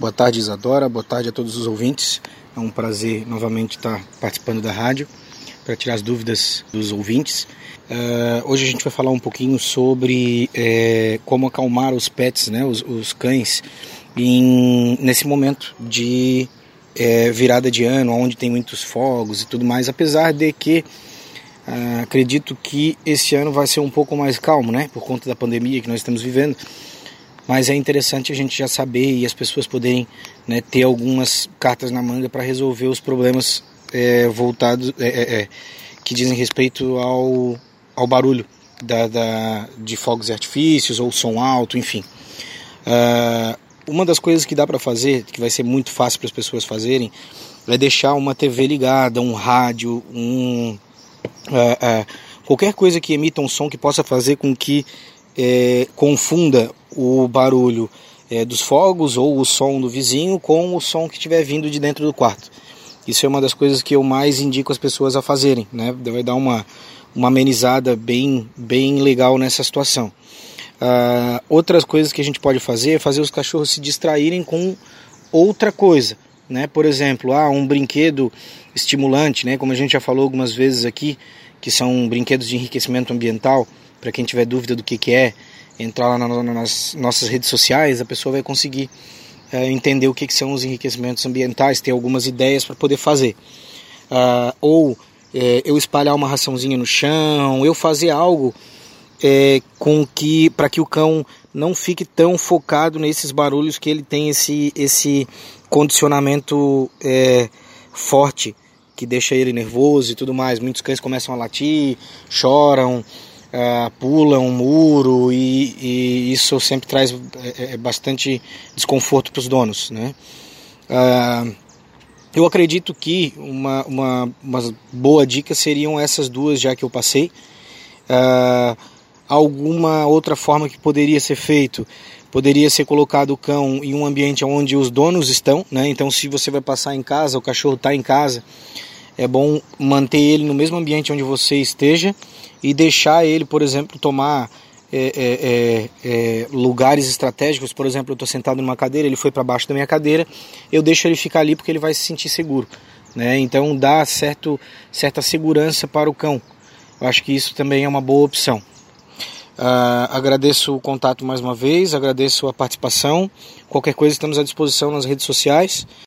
Boa tarde, Isadora. Boa tarde a todos os ouvintes. É um prazer novamente estar participando da rádio para tirar as dúvidas dos ouvintes. Uh, hoje a gente vai falar um pouquinho sobre é, como acalmar os pets, né, os, os cães, em, nesse momento de é, virada de ano, onde tem muitos fogos e tudo mais. Apesar de que uh, acredito que esse ano vai ser um pouco mais calmo, né, por conta da pandemia que nós estamos vivendo. Mas é interessante a gente já saber e as pessoas poderem né, ter algumas cartas na manga para resolver os problemas é, voltados é, que dizem respeito ao ao barulho da, da, de fogos e artifícios ou som alto, enfim. Uh, uma das coisas que dá para fazer, que vai ser muito fácil para as pessoas fazerem, é deixar uma TV ligada, um rádio, um, uh, uh, qualquer coisa que emita um som que possa fazer com que é, confunda o barulho é, dos fogos ou o som do vizinho com o som que estiver vindo de dentro do quarto. Isso é uma das coisas que eu mais indico as pessoas a fazerem, né? Vai dar uma uma amenizada bem, bem legal nessa situação. Uh, outras coisas que a gente pode fazer é fazer os cachorros se distraírem com outra coisa, né? Por exemplo, ah, um brinquedo estimulante, né? Como a gente já falou algumas vezes aqui, que são brinquedos de enriquecimento ambiental. Para quem tiver dúvida do que, que é, entrar lá nas nossas redes sociais, a pessoa vai conseguir uh, entender o que, que são os enriquecimentos ambientais, ter algumas ideias para poder fazer. Uh, ou é, eu espalhar uma raçãozinha no chão, eu fazer algo é, com que para que o cão não fique tão focado nesses barulhos que ele tem esse esse condicionamento é, forte que deixa ele nervoso e tudo mais. Muitos cães começam a latir, choram, uh, pulam um muro e, e, isso sempre traz é, é bastante desconforto para os donos, né? Uh, eu acredito que uma, uma, uma, boa dica seriam essas duas já que eu passei. Uh, alguma outra forma que poderia ser feito poderia ser colocado o cão em um ambiente onde os donos estão, né? Então, se você vai passar em casa, o cachorro está em casa, é bom manter ele no mesmo ambiente onde você esteja e deixar ele, por exemplo, tomar é, é, é, é, lugares estratégicos, por exemplo, eu estou sentado numa cadeira, ele foi para baixo da minha cadeira, eu deixo ele ficar ali porque ele vai se sentir seguro. Né? Então dá certo, certa segurança para o cão. Eu acho que isso também é uma boa opção. Uh, agradeço o contato mais uma vez, agradeço a participação. Qualquer coisa estamos à disposição nas redes sociais.